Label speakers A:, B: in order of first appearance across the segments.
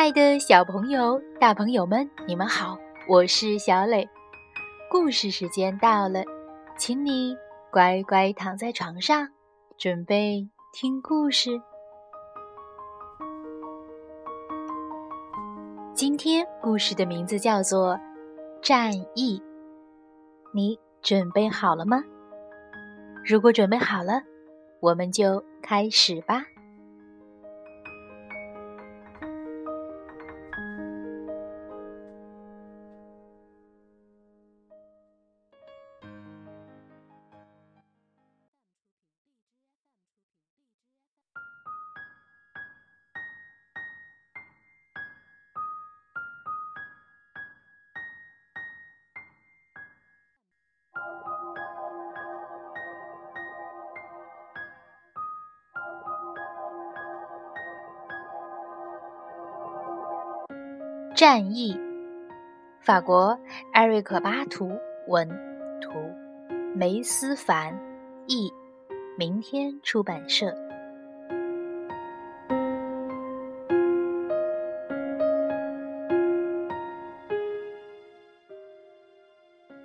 A: 亲爱的小朋友、大朋友们，你们好，我是小磊。故事时间到了，请你乖乖躺在床上，准备听故事。今天故事的名字叫做《战役》，你准备好了吗？如果准备好了，我们就开始吧。战役，法国艾瑞克·巴图文图，梅思凡译，明天出版社。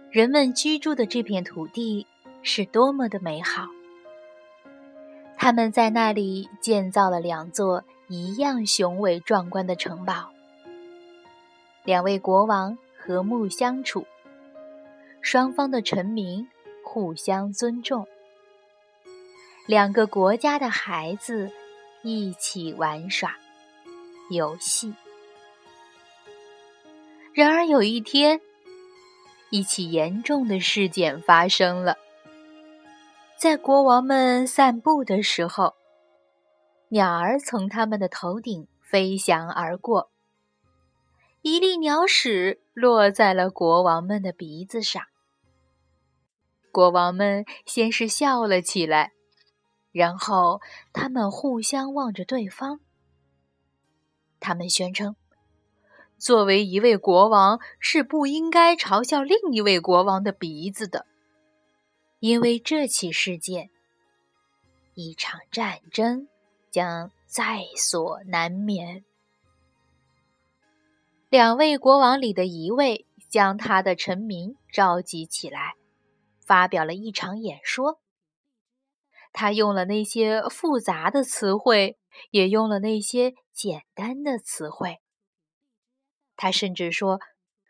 A: 人们居住的这片土地是多么的美好！他们在那里建造了两座一样雄伟壮观的城堡。两位国王和睦相处，双方的臣民互相尊重，两个国家的孩子一起玩耍游戏。然而有一天，一起严重的事件发生了。在国王们散步的时候，鸟儿从他们的头顶飞翔而过。一粒鸟屎落在了国王们的鼻子上。国王们先是笑了起来，然后他们互相望着对方。他们宣称，作为一位国王是不应该嘲笑另一位国王的鼻子的，因为这起事件，一场战争将在所难免。两位国王里的一位将他的臣民召集起来，发表了一场演说。他用了那些复杂的词汇，也用了那些简单的词汇。他甚至说，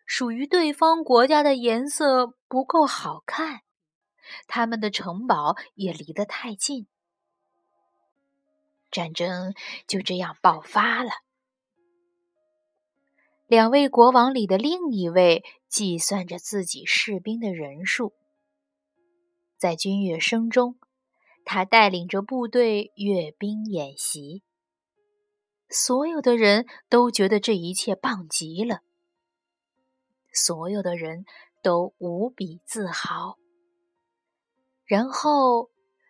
A: 属于对方国家的颜色不够好看，他们的城堡也离得太近。战争就这样爆发了。两位国王里的另一位计算着自己士兵的人数，在军乐声中，他带领着部队阅兵演习。所有的人都觉得这一切棒极了，所有的人都无比自豪。然后，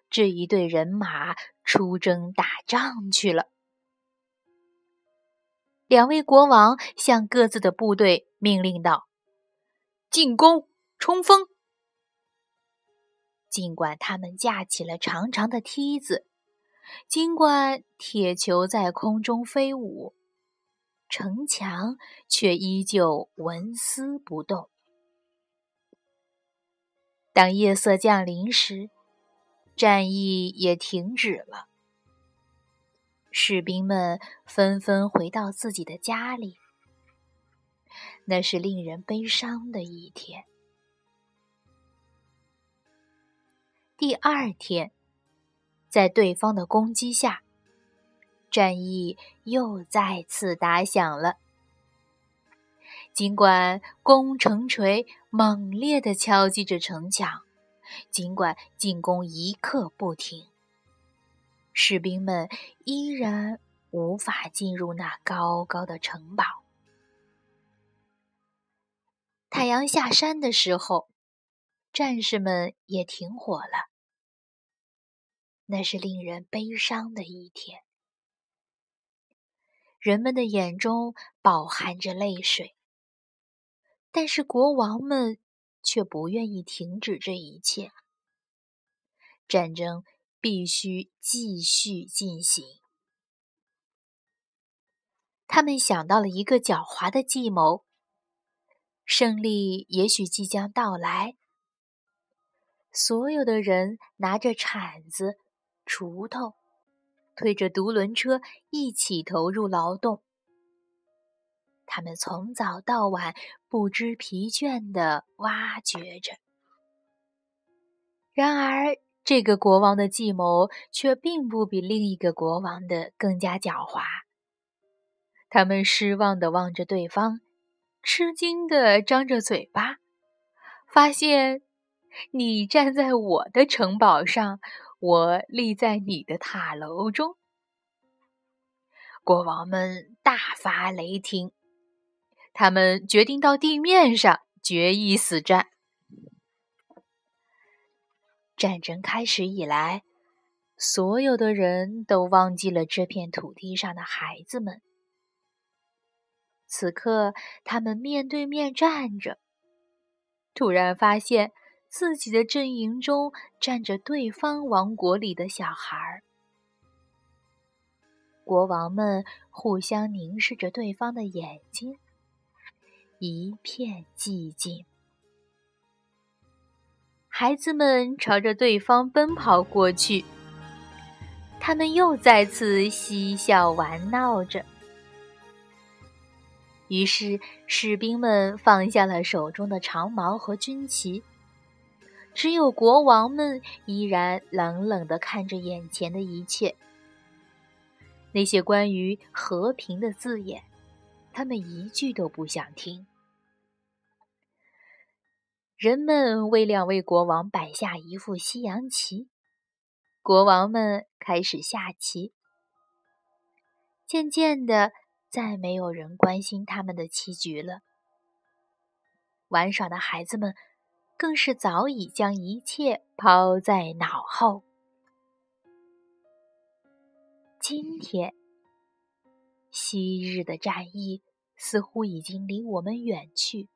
A: 这一队人马出征打仗去了。两位国王向各自的部队命令道：“进攻，冲锋！”尽管他们架起了长长的梯子，尽管铁球在空中飞舞，城墙却依旧纹丝不动。当夜色降临时，战役也停止了。士兵们纷纷回到自己的家里。那是令人悲伤的一天。第二天，在对方的攻击下，战役又再次打响了。尽管攻城锤猛烈地敲击着城墙，尽管进攻一刻不停。士兵们依然无法进入那高高的城堡。太阳下山的时候，战士们也停火了。那是令人悲伤的一天，人们的眼中饱含着泪水。但是国王们却不愿意停止这一切。战争。必须继续进行。他们想到了一个狡猾的计谋。胜利也许即将到来。所有的人拿着铲子、锄头，推着独轮车，一起投入劳动。他们从早到晚不知疲倦地挖掘着。然而，这个国王的计谋却并不比另一个国王的更加狡猾。他们失望地望着对方，吃惊地张着嘴巴，发现你站在我的城堡上，我立在你的塔楼中。国王们大发雷霆。他们决定到地面上决一死战。战争开始以来，所有的人都忘记了这片土地上的孩子们。此刻，他们面对面站着，突然发现自己的阵营中站着对方王国里的小孩儿。国王们互相凝视着对方的眼睛。一片寂静，孩子们朝着对方奔跑过去，他们又再次嬉笑玩闹着。于是，士兵们放下了手中的长矛和军旗，只有国王们依然冷冷地看着眼前的一切。那些关于和平的字眼。他们一句都不想听。人们为两位国王摆下一副西洋棋，国王们开始下棋。渐渐的，再没有人关心他们的棋局了。玩耍的孩子们更是早已将一切抛在脑后。今天。昔日的战役似乎已经离我们远去。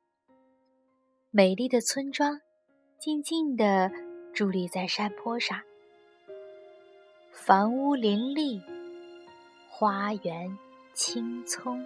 A: 美丽的村庄静静地伫立在山坡上，房屋林立，花园青葱。